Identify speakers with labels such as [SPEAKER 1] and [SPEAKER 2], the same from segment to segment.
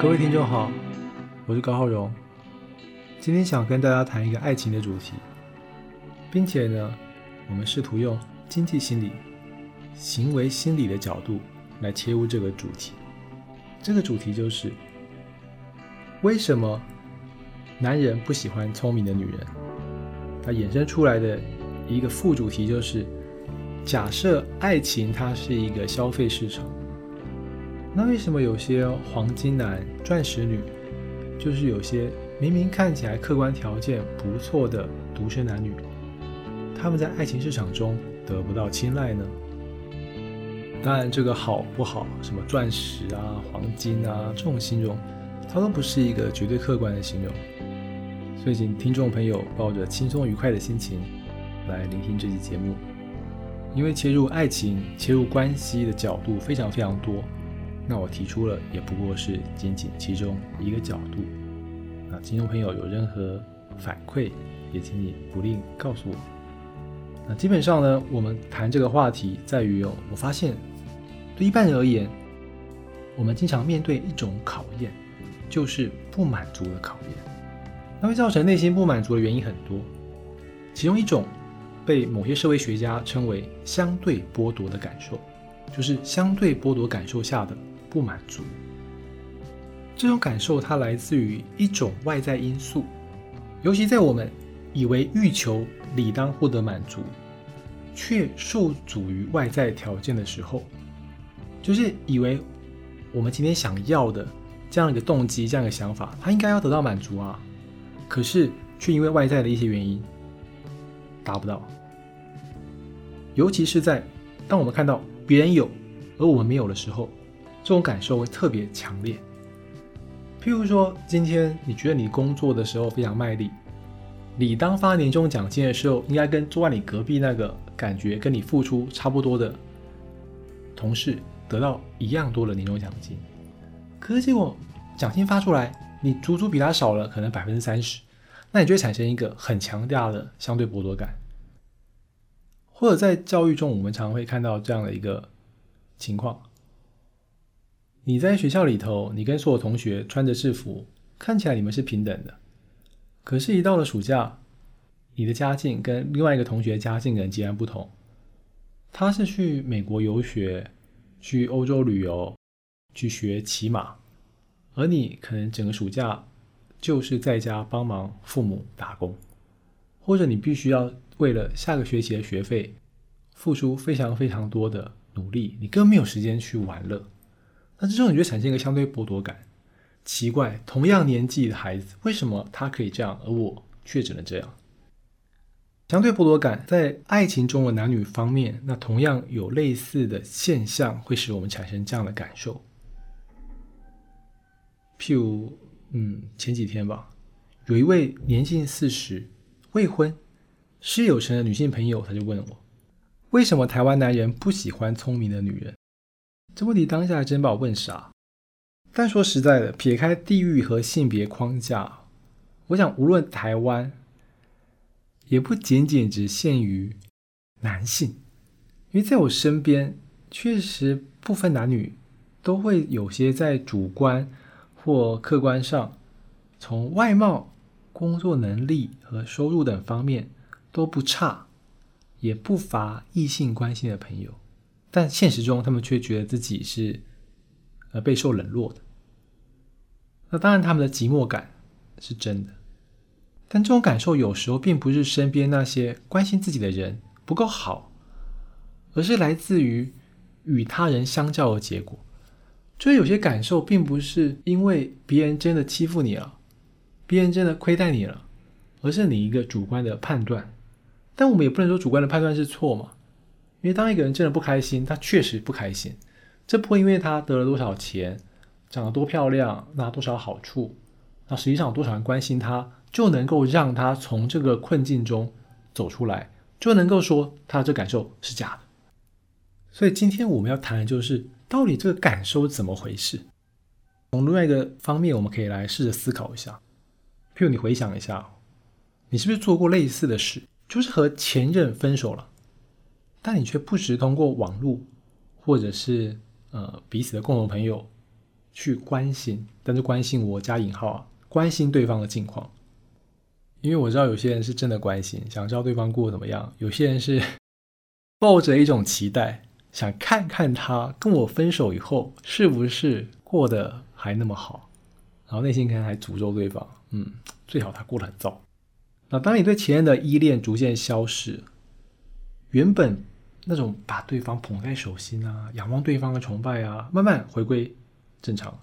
[SPEAKER 1] 各位听众好，我是高浩荣，今天想跟大家谈一个爱情的主题，并且呢，我们试图用经济心理、行为心理的角度来切入这个主题。这个主题就是为什么男人不喜欢聪明的女人？它衍生出来的一个副主题就是：假设爱情它是一个消费市场。那为什么有些黄金男、钻石女，就是有些明明看起来客观条件不错的独身男女，他们在爱情市场中得不到青睐呢？当然，这个好不好，什么钻石啊、黄金啊这种形容，它都不是一个绝对客观的形容。所以，请听众朋友抱着轻松愉快的心情来聆听这期节目，因为切入爱情、切入关系的角度非常非常多。那我提出了，也不过是仅仅其中一个角度。那听众朋友有任何反馈，也请你不吝告诉我。那基本上呢，我们谈这个话题在于哦，我发现对一般人而言，我们经常面对一种考验，就是不满足的考验。那会造成内心不满足的原因很多，其中一种被某些社会学家称为相对剥夺的感受，就是相对剥夺感受下的。不满足，这种感受它来自于一种外在因素，尤其在我们以为欲求理当获得满足，却受阻于外在条件的时候，就是以为我们今天想要的这样一个动机、这样一个想法，它应该要得到满足啊，可是却因为外在的一些原因达不到，尤其是在当我们看到别人有而我们没有的时候。这种感受会特别强烈。譬如说，今天你觉得你工作的时候非常卖力，你当发年终奖金的时候，应该跟坐在你隔壁那个感觉跟你付出差不多的同事得到一样多的年终奖金。可是结果奖金发出来，你足足比他少了可能百分之三十，那你就会产生一个很强大的相对剥夺感。或者在教育中，我们常会看到这样的一个情况。你在学校里头，你跟所有同学穿着制服，看起来你们是平等的。可是，一到了暑假，你的家境跟另外一个同学家境可能截然不同。他是去美国游学，去欧洲旅游，去学骑马，而你可能整个暑假就是在家帮忙父母打工，或者你必须要为了下个学期的学费付出非常非常多的努力，你根本没有时间去玩乐。那这时候你就产生一个相对剥夺感，奇怪，同样年纪的孩子，为什么他可以这样，而我却只能这样？相对剥夺感在爱情中的男女方面，那同样有类似的现象，会使我们产生这样的感受。譬如，嗯，前几天吧，有一位年近四十、未婚、事业有成的女性朋友，她就问我，为什么台湾男人不喜欢聪明的女人？这问题当下真把我问傻。但说实在的，撇开地域和性别框架，我想无论台湾，也不仅仅只限于男性，因为在我身边，确实不分男女，都会有些在主观或客观上，从外貌、工作能力和收入等方面都不差，也不乏异性关系的朋友。但现实中，他们却觉得自己是呃备受冷落的。那当然，他们的寂寞感是真的，但这种感受有时候并不是身边那些关心自己的人不够好，而是来自于与他人相较的结果。就是有些感受并不是因为别人真的欺负你了，别人真的亏待你了，而是你一个主观的判断。但我们也不能说主观的判断是错嘛。因为当一个人真的不开心，他确实不开心，这不会因为他得了多少钱、长得多漂亮、拿多少好处，那实际上有多少人关心他，就能够让他从这个困境中走出来，就能够说他这感受是假的。所以今天我们要谈的就是，到底这个感受怎么回事？从另外一个方面，我们可以来试着思考一下。譬如你回想一下，你是不是做过类似的事，就是和前任分手了？但你却不时通过网络，或者是呃彼此的共同朋友，去关心，但是关心我加引号啊，关心对方的近况。因为我知道有些人是真的关心，想知道对方过得怎么样；有些人是 抱着一种期待，想看看他跟我分手以后是不是过得还那么好，然后内心可能还诅咒对方，嗯，最好他过得很糟。那当你对前任的依恋逐渐消逝，原本那种把对方捧在手心啊、仰望对方的崇拜啊，慢慢回归正常。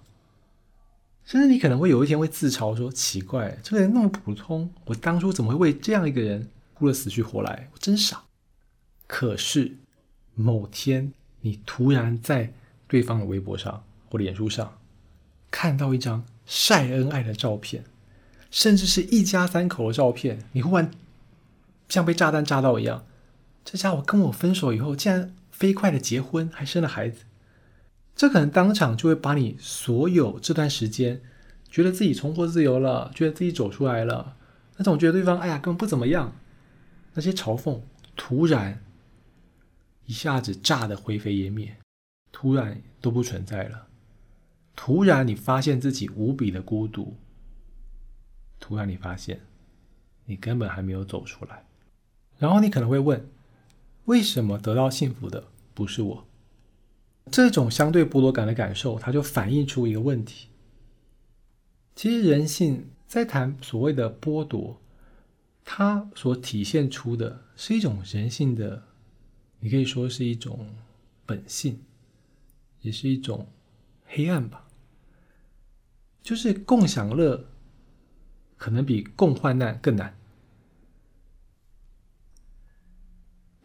[SPEAKER 1] 甚至你可能会有一天会自嘲说：“奇怪，这个人那么普通，我当初怎么会为这样一个人哭得死去活来？我真傻。”可是某天，你突然在对方的微博上或脸书上看到一张晒恩爱的照片，甚至是一家三口的照片，你忽然像被炸弹炸到一样。这家伙跟我分手以后，竟然飞快的结婚，还生了孩子。这可能当场就会把你所有这段时间觉得自己重获自由了，觉得自己走出来了，那种觉得对方哎呀根本不怎么样，那些嘲讽突然一下子炸得灰飞烟灭，突然都不存在了。突然你发现自己无比的孤独，突然你发现你根本还没有走出来，然后你可能会问：为什么得到幸福的不是我？这种相对剥夺感的感受，它就反映出一个问题。其实人性在谈所谓的剥夺，它所体现出的是一种人性的，你可以说是一种本性，也是一种黑暗吧。就是共享乐，可能比共患难更难。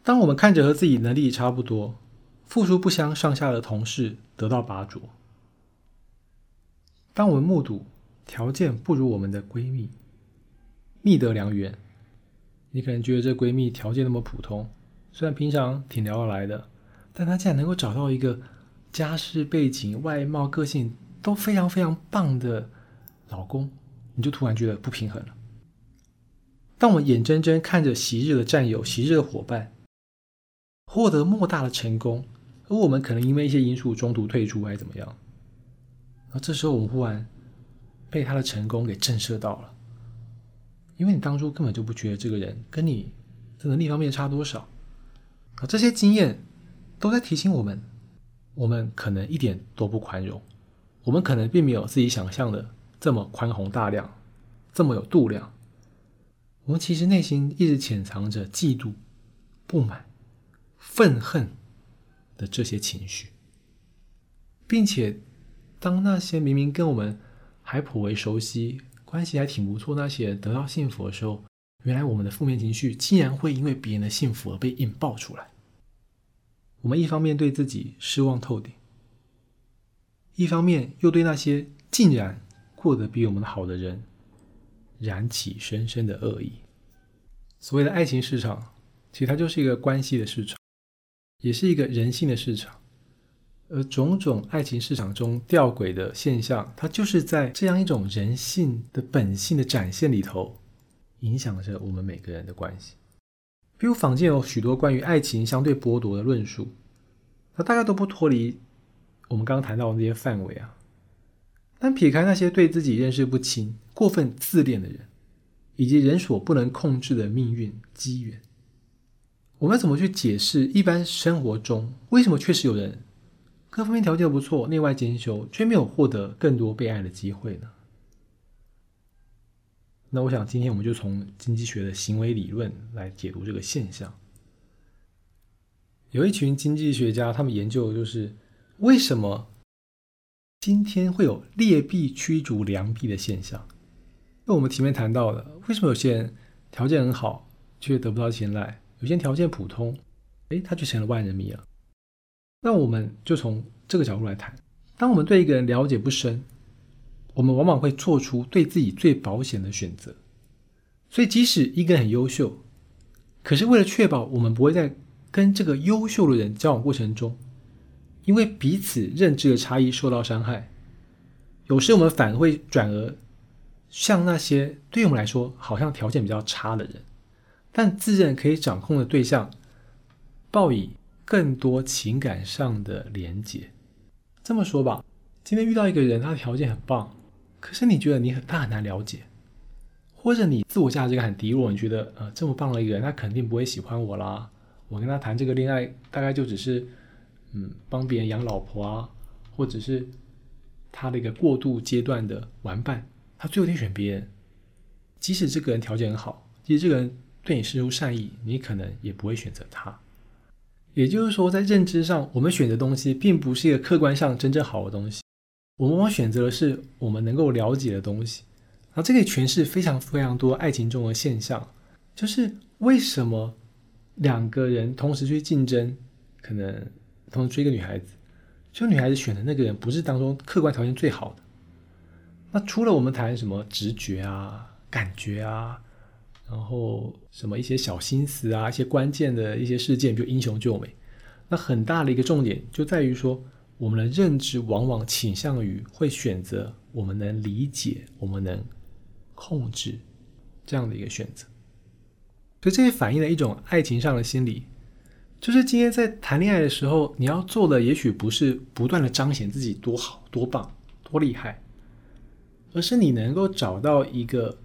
[SPEAKER 1] 当我们看着和自己能力差不多。付出不相上下的同事得到拔擢。当我们目睹条件不如我们的闺蜜觅得良缘，你可能觉得这闺蜜条件那么普通，虽然平常挺聊得来的，但她竟然能够找到一个家世背景、外貌、个性都非常非常棒的老公，你就突然觉得不平衡了。当我们眼睁睁看着昔日的战友、昔日的伙伴获得莫大的成功，而我们可能因为一些因素中途退出，还是怎么样？然后这时候我们忽然被他的成功给震慑到了，因为你当初根本就不觉得这个人跟你的能力方面差多少。啊，这些经验都在提醒我们，我们可能一点都不宽容，我们可能并没有自己想象的这么宽宏大量，这么有度量。我们其实内心一直潜藏着嫉妒、不满、愤恨。的这些情绪，并且当那些明明跟我们还颇为熟悉、关系还挺不错那些得到幸福的时候，原来我们的负面情绪竟然会因为别人的幸福而被引爆出来。我们一方面对自己失望透顶，一方面又对那些竟然过得比我们好的人燃起深深的恶意。所谓的爱情市场，其实它就是一个关系的市场。也是一个人性的市场，而种种爱情市场中吊诡的现象，它就是在这样一种人性的本性的展现里头，影响着我们每个人的关系。比如坊间有许多关于爱情相对剥夺的论述，那大概都不脱离我们刚刚谈到的那些范围啊。但撇开那些对自己认识不清、过分自恋的人，以及人所不能控制的命运机缘。我们怎么去解释一般生活中为什么确实有人各方面条件不错、内外兼修，却没有获得更多被爱的机会呢？那我想今天我们就从经济学的行为理论来解读这个现象。有一群经济学家，他们研究的就是为什么今天会有劣币驱逐良币的现象。那我们前面谈到的，为什么有些人条件很好却得不到青睐？有些条件普通，哎，他就成了万人迷了。那我们就从这个角度来谈：当我们对一个人了解不深，我们往往会做出对自己最保险的选择。所以，即使一个人很优秀，可是为了确保我们不会在跟这个优秀的人交往过程中，因为彼此认知的差异受到伤害，有时我们反而会转而向那些对我们来说好像条件比较差的人。但自认可以掌控的对象，报以更多情感上的连结。这么说吧，今天遇到一个人，他的条件很棒，可是你觉得你很他很难了解，或者你自我价值感很低落，你觉得呃这么棒的一个人，他肯定不会喜欢我啦。我跟他谈这个恋爱，大概就只是嗯帮别人养老婆啊，或者是他的一个过渡阶段的玩伴，他最后得选别人。即使这个人条件很好，即使这个人对你施出善意，你可能也不会选择他。也就是说，在认知上，我们选择东西并不是一个客观上真正好的东西，我们往往选择的是我们能够了解的东西。然后这个诠释非常非常多爱情中的现象，就是为什么两个人同时去竞争，可能同时追一个女孩子，就女孩子选的那个人不是当中客观条件最好的。那除了我们谈什么直觉啊、感觉啊。然后什么一些小心思啊，一些关键的一些事件，比如英雄救美，那很大的一个重点就在于说，我们的认知往往倾向于会选择我们能理解、我们能控制这样的一个选择。所以这也反映了一种爱情上的心理，就是今天在谈恋爱的时候，你要做的也许不是不断的彰显自己多好、多棒、多厉害，而是你能够找到一个。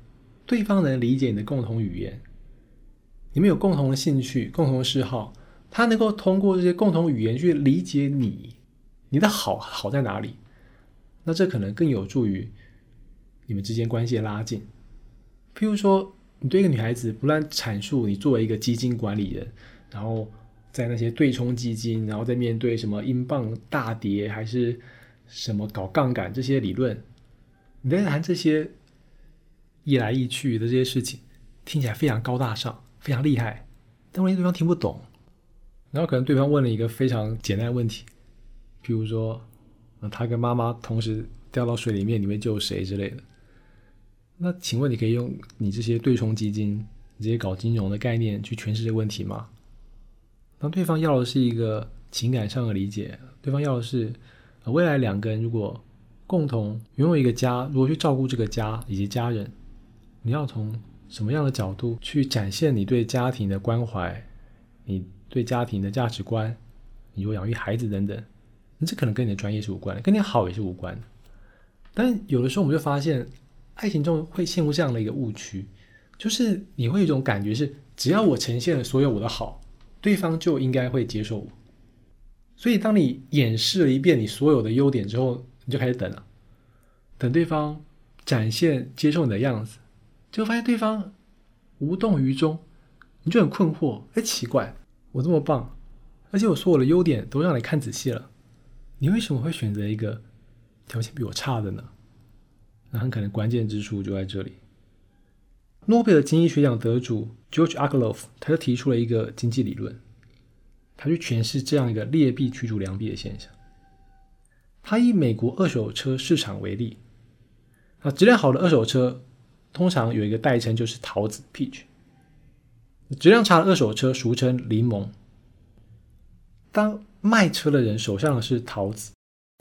[SPEAKER 1] 对方能理解你的共同语言，你们有共同的兴趣、共同的嗜好，他能够通过这些共同语言去理解你，你的好好在哪里？那这可能更有助于你们之间关系的拉近。譬如说，你对一个女孩子不断阐述你作为一个基金管理人，然后在那些对冲基金，然后在面对什么英镑大跌还是什么搞杠杆这些理论，你在谈这些。一来一去的这些事情听起来非常高大上，非常厉害，但万一对方听不懂，然后可能对方问了一个非常简单的问题，比如说，他跟妈妈同时掉到水里面，你会救谁之类的？那请问你可以用你这些对冲基金、你这些搞金融的概念去诠释这个问题吗？当对方要的是一个情感上的理解，对方要的是未来两个人如果共同拥有一个家，如何去照顾这个家以及家人？你要从什么样的角度去展现你对家庭的关怀，你对家庭的价值观，你有养育孩子等等，那这可能跟你的专业是无关的，跟你好也是无关的。但有的时候我们就发现，爱情中会陷入这样的一个误区，就是你会有一种感觉是，只要我呈现了所有我的好，对方就应该会接受我。所以当你演示了一遍你所有的优点之后，你就开始等了，等对方展现接受你的样子。就发现对方无动于衷，你就很困惑。哎，奇怪，我这么棒，而且我说我的优点都让你看仔细了，你为什么会选择一个条件比我差的呢？那很可能关键之处就在这里。诺贝尔经济学奖得主 George Akerlof 他就提出了一个经济理论，他去诠释这样一个劣币驱逐良币的现象。他以美国二手车市场为例，啊，质量好的二手车。通常有一个代称，就是桃子 （peach）。质量差的二手车俗称柠檬。当卖车的人手上的是桃子，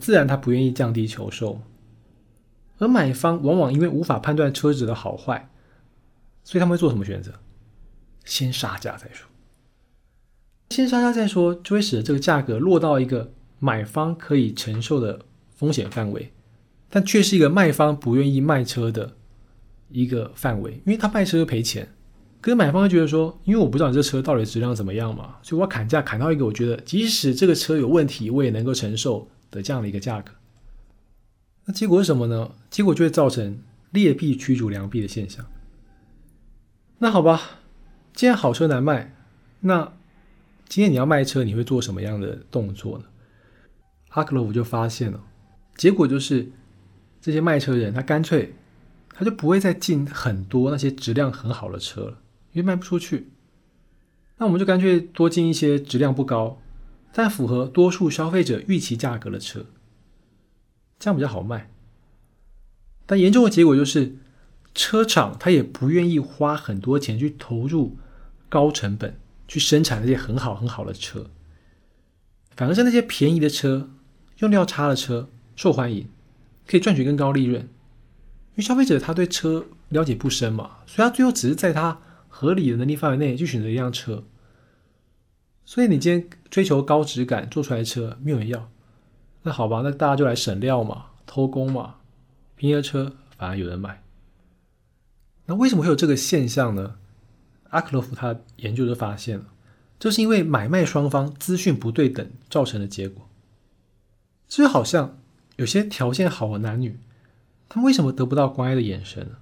[SPEAKER 1] 自然他不愿意降低求售。而买方往往因为无法判断车子的好坏，所以他们会做什么选择？先杀价再说。先杀价再说，就会使得这个价格落到一个买方可以承受的风险范围，但却是一个卖方不愿意卖车的。一个范围，因为他卖车赔钱，可是买方会觉得说，因为我不知道你这车到底质量怎么样嘛，所以我砍价砍到一个我觉得即使这个车有问题，我也能够承受的这样的一个价格。那结果是什么呢？结果就会造成劣币驱逐良币的现象。那好吧，既然好车难卖，那今天你要卖车，你会做什么样的动作呢？阿克洛夫就发现了，结果就是这些卖车人他干脆。他就不会再进很多那些质量很好的车了，因为卖不出去。那我们就干脆多进一些质量不高，但符合多数消费者预期价格的车，这样比较好卖。但严重的结果就是，车厂他也不愿意花很多钱去投入高成本去生产那些很好很好的车，反而是那些便宜的车、用料差的车受欢迎，可以赚取更高利润。因为消费者他对车了解不深嘛，所以他最后只是在他合理的能力范围内去选择一辆车。所以你今天追求高质感做出来的车没有人要，那好吧，那大家就来省料嘛，偷工嘛，便宜车反而有人买。那为什么会有这个现象呢？阿克洛夫他研究就发现了，这是因为买卖双方资讯不对等造成的结果。就好像有些条件好的男女，他们为什么得不到关爱的眼神呢？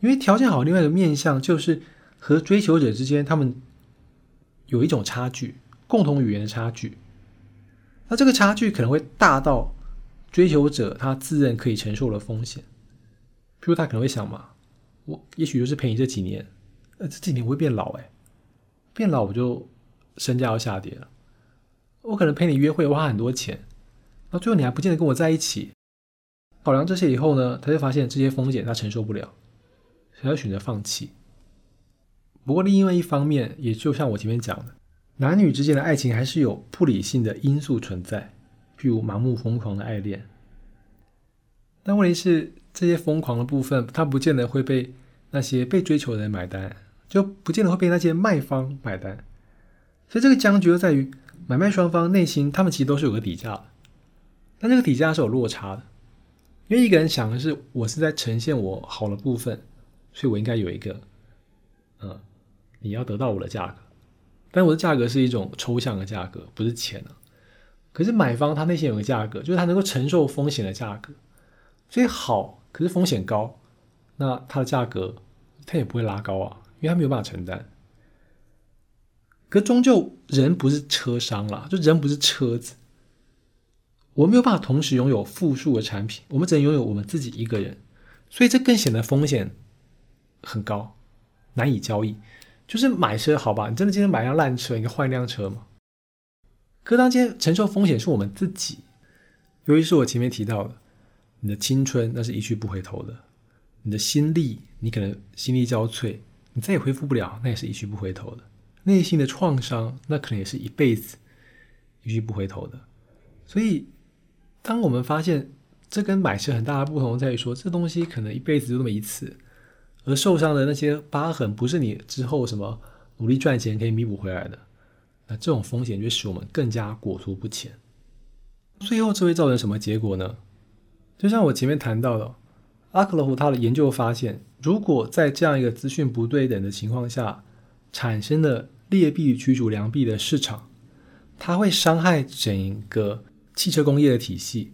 [SPEAKER 1] 因为条件好，另外一个面相就是和追求者之间，他们有一种差距，共同语言的差距。那这个差距可能会大到追求者他自认可以承受的风险。譬如他可能会想嘛，我也许就是陪你这几年，呃，这几年我会变老，哎，变老我就身价要下跌了。我可能陪你约会花很多钱，那最后你还不见得跟我在一起。考量这些以后呢，他就发现这些风险他承受不了。才要选择放弃。不过，另外一方面，也就像我前面讲的，男女之间的爱情还是有不理性的因素存在，譬如盲目疯狂的爱恋。但问题是，这些疯狂的部分，它不见得会被那些被追求的人买单，就不见得会被那些卖方买单。所以，这个僵局就在于买卖双方内心，他们其实都是有个底价的，但这个底价是有落差的，因为一个人想的是，我是在呈现我好的部分。所以我应该有一个，嗯，你要得到我的价格，但我的价格是一种抽象的价格，不是钱啊。可是买方他内心有个价格，就是他能够承受风险的价格。所以好，可是风险高，那它的价格他也不会拉高啊，因为他没有办法承担。可终究人不是车商啦，就人不是车子，我没有办法同时拥有复数的产品，我们只能拥有我们自己一个人，所以这更显得风险。很高，难以交易。就是买车，好吧，你真的今天买辆烂车，你换一辆车吗？可当今天承受风险是我们自己，由于是我前面提到的，你的青春那是一去不回头的，你的心力，你可能心力交瘁，你再也恢复不了，那也是一去不回头的。内心的创伤，那可能也是一辈子一去不回头的。所以，当我们发现这跟买车很大的不同在于说，这东西可能一辈子就那么一次。而受伤的那些疤痕，不是你之后什么努力赚钱可以弥补回来的。那这种风险就使我们更加裹足不前。最后这会造成什么结果呢？就像我前面谈到的，阿克洛夫他的研究发现，如果在这样一个资讯不对等的情况下产生的劣币驱逐良币的市场，它会伤害整个汽车工业的体系，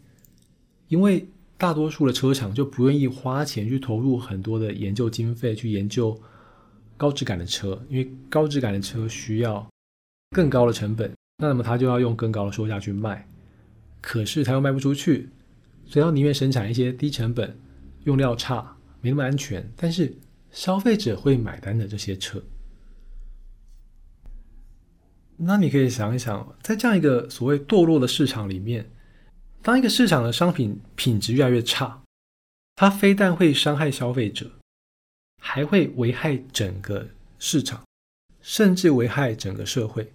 [SPEAKER 1] 因为。大多数的车厂就不愿意花钱去投入很多的研究经费去研究高质感的车，因为高质感的车需要更高的成本，那么他就要用更高的售价去卖，可是他又卖不出去，所以他宁愿生产一些低成本、用料差、没那么安全，但是消费者会买单的这些车。那你可以想一想，在这样一个所谓堕落的市场里面。当一个市场的商品品质越来越差，它非但会伤害消费者，还会危害整个市场，甚至危害整个社会。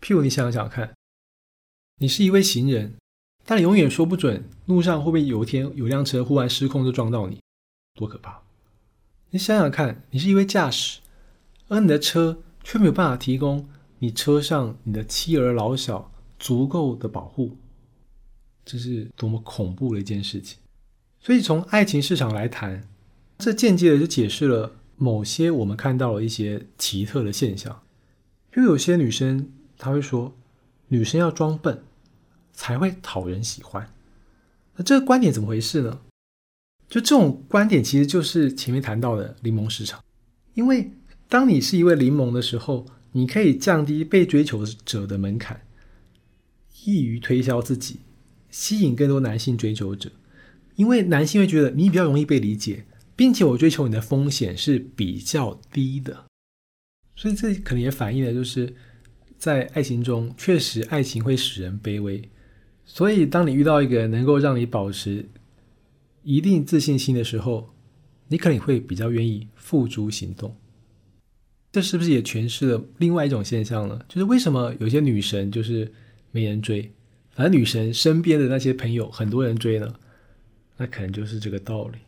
[SPEAKER 1] 譬如你想想看，你是一位行人，但你永远说不准路上会不会有一天有辆车忽然失控就撞到你，多可怕！你想想看，你是一位驾驶，而你的车却没有办法提供你车上你的妻儿老小足够的保护。这是多么恐怖的一件事情！所以从爱情市场来谈，这间接的就解释了某些我们看到了一些奇特的现象。因为有些女生她会说，女生要装笨才会讨人喜欢。那这个观点怎么回事呢？就这种观点其实就是前面谈到的柠檬市场。因为当你是一位柠檬的时候，你可以降低被追求者的门槛，易于推销自己。吸引更多男性追求者，因为男性会觉得你比较容易被理解，并且我追求你的风险是比较低的，所以这可能也反映了就是在爱情中，确实爱情会使人卑微。所以当你遇到一个能够让你保持一定自信心的时候，你可能会比较愿意付诸行动。这是不是也诠释了另外一种现象呢？就是为什么有些女神就是没人追？而女神身边的那些朋友，很多人追呢，那可能就是这个道理。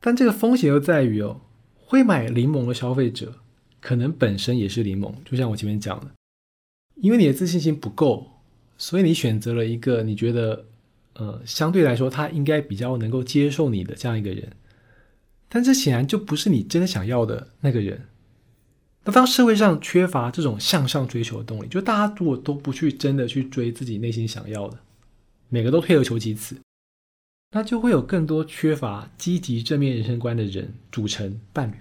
[SPEAKER 1] 但这个风险又在于哦，会买柠檬的消费者，可能本身也是柠檬，就像我前面讲的，因为你的自信心不够，所以你选择了一个你觉得，呃，相对来说他应该比较能够接受你的这样一个人，但这显然就不是你真的想要的那个人。那当社会上缺乏这种向上追求的动力，就大家如果都不去真的去追自己内心想要的，每个都退而求其次，那就会有更多缺乏积极正面人生观的人组成伴侣。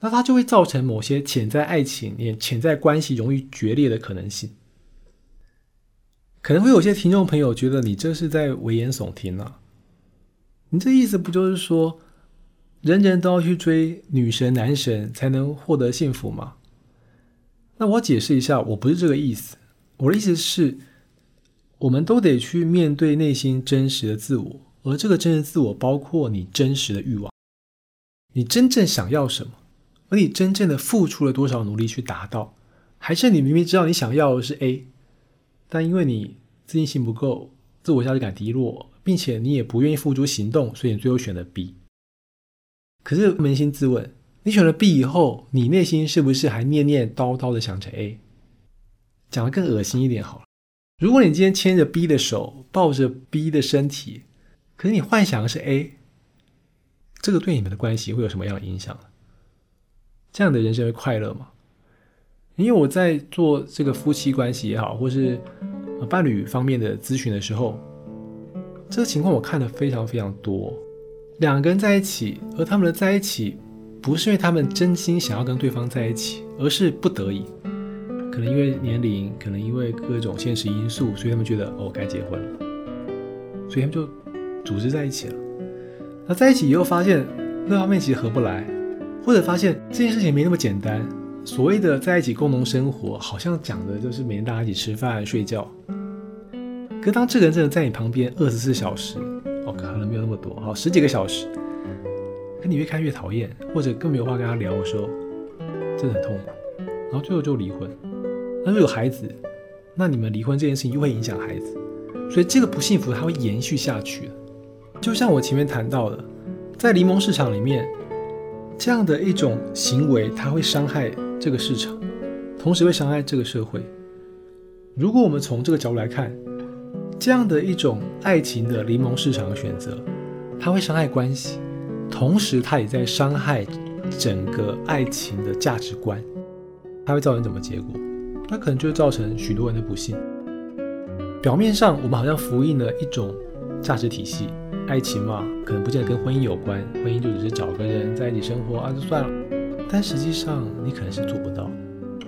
[SPEAKER 1] 那它就会造成某些潜在爱情、也潜在关系容易决裂的可能性。可能会有些听众朋友觉得你这是在危言耸听啊！你这意思不就是说，人人都要去追女神男神才能获得幸福吗？那我解释一下，我不是这个意思。我的意思是，我们都得去面对内心真实的自我，而这个真实自我包括你真实的欲望，你真正想要什么，而你真正的付出了多少努力去达到，还是你明明知道你想要的是 A。但因为你自信心不够，自我价值感低落，并且你也不愿意付诸行动，所以你最后选了 B。可是扪心自问，你选了 B 以后，你内心是不是还念念叨叨的想着 A？讲的更恶心一点好了，如果你今天牵着 B 的手，抱着 B 的身体，可是你幻想的是 A，这个对你们的关系会有什么样的影响？这样的人生会快乐吗？因为我在做这个夫妻关系也好，或是伴侣方面的咨询的时候，这个情况我看的非常非常多。两个人在一起，而他们的在一起不是因为他们真心想要跟对方在一起，而是不得已，可能因为年龄，可能因为各种现实因素，所以他们觉得哦该结婚了，所以他们就组织在一起了。那在一起以后发现各方面其实合不来，或者发现这件事情没那么简单。所谓的在一起共同生活，好像讲的就是每天大家一起吃饭睡觉。可当这个人真的在你旁边二十四小时，可能没有那么多，好十几个小时，可你越看越讨厌，或者更没有话跟他聊的时候，真的很痛苦。然后最后就离婚。那如果有孩子，那你们离婚这件事情又会影响孩子，所以这个不幸福它会延续下去的。就像我前面谈到的，在柠檬市场里面，这样的一种行为，它会伤害。这个市场，同时会伤害这个社会。如果我们从这个角度来看，这样的一种爱情的柠檬市场的选择，它会伤害关系，同时它也在伤害整个爱情的价值观。它会造成什么结果？那可能就会造成许多人的不幸。表面上我们好像复印了一种价值体系，爱情嘛，可能不见得跟婚姻有关，婚姻就只是找个人在一起生活啊，就算了。但实际上，你可能是做不到，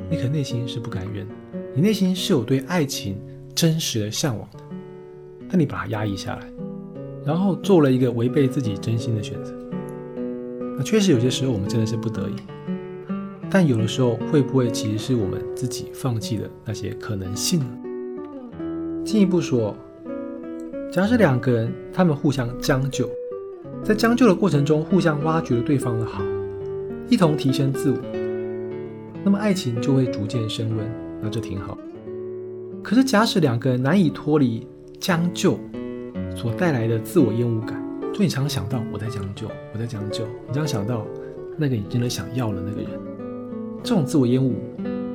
[SPEAKER 1] 你可能内心是不甘愿，你内心是有对爱情真实的向往的，但你把它压抑下来，然后做了一个违背自己真心的选择。那确实有些时候我们真的是不得已，但有的时候会不会其实是我们自己放弃的那些可能性呢？进一步说，假设两个人他们互相将就，在将就的过程中互相挖掘了对方的好。一同提升自我，那么爱情就会逐渐升温，那这挺好。可是假使两个人难以脱离将就所带来的自我厌恶感，就你常常想到我在将就，我在将就，你常常想到那个你真的想要的那个人，这种自我厌恶，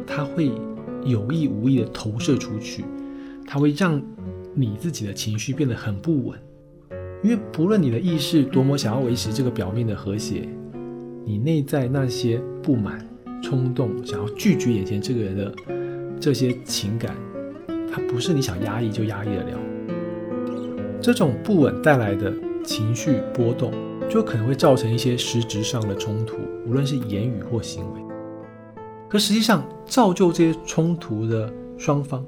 [SPEAKER 1] 它会有意无意的投射出去，它会让你自己的情绪变得很不稳，因为不论你的意识多么想要维持这个表面的和谐。你内在那些不满、冲动、想要拒绝眼前这个人的这些情感，它不是你想压抑就压抑得了。这种不稳带来的情绪波动，就可能会造成一些实质上的冲突，无论是言语或行为。可实际上，造就这些冲突的双方，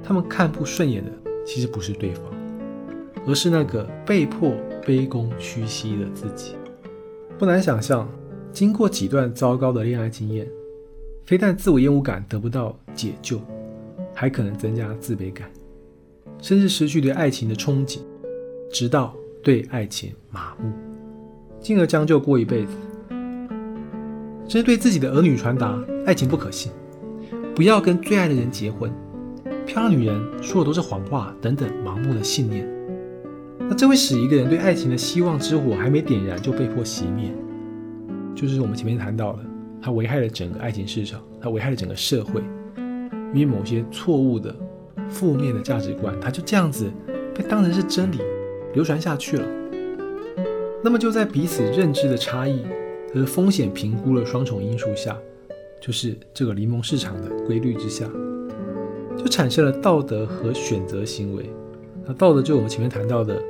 [SPEAKER 1] 他们看不顺眼的，其实不是对方，而是那个被迫卑躬屈膝的自己。不难想象。经过几段糟糕的恋爱经验，非但自我厌恶感得不到解救，还可能增加自卑感，甚至失去对爱情的憧憬，直到对爱情麻木，进而将就过一辈子。甚至对自己的儿女传达爱情不可信，不要跟最爱的人结婚，漂亮女人说的都是谎话等等盲目的信念。那这会使一个人对爱情的希望之火还没点燃就被迫熄灭。就是我们前面谈到的，它危害了整个爱情市场，它危害了整个社会，因为某些错误的负面的价值观，它就这样子被当成是真理流传下去了。那么就在彼此认知的差异和风险评估的双重因素下，就是这个柠檬市场的规律之下，就产生了道德和选择行为。那道德就我们前面谈到的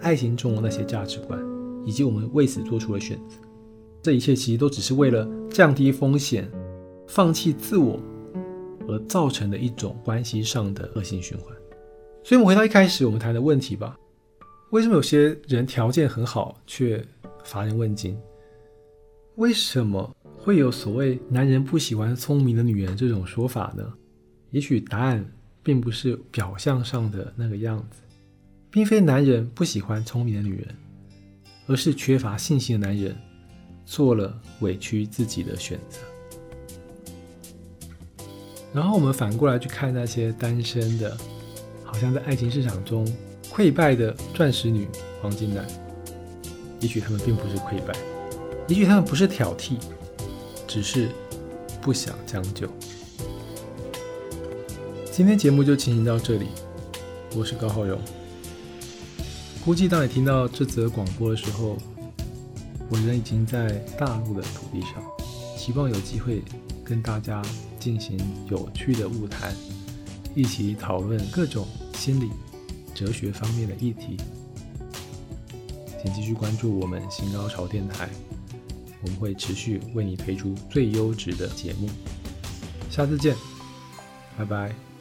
[SPEAKER 1] 爱情中的那些价值观，以及我们为此做出的选择。这一切其实都只是为了降低风险、放弃自我。而造成的一种关系上的恶性循环。所以，我们回到一开始我们谈的问题吧：为什么有些人条件很好却乏人问津？为什么会有所谓“男人不喜欢聪明的女人”这种说法呢？也许答案并不是表象上的那个样子，并非男人不喜欢聪明的女人，而是缺乏信心的男人做了委屈自己的选择。然后我们反过来去看那些单身的，好像在爱情市场中溃败的钻石女、黄金男，也许他们并不是溃败，也许他们不是挑剔，只是不想将就。今天节目就进行到这里，我是高浩荣。估计当你听到这则广播的时候，我人已经在大陆的土地上，希望有机会跟大家。进行有趣的物谈，一起讨论各种心理、哲学方面的议题。请继续关注我们新高潮电台，我们会持续为你推出最优质的节目。下次见，拜拜。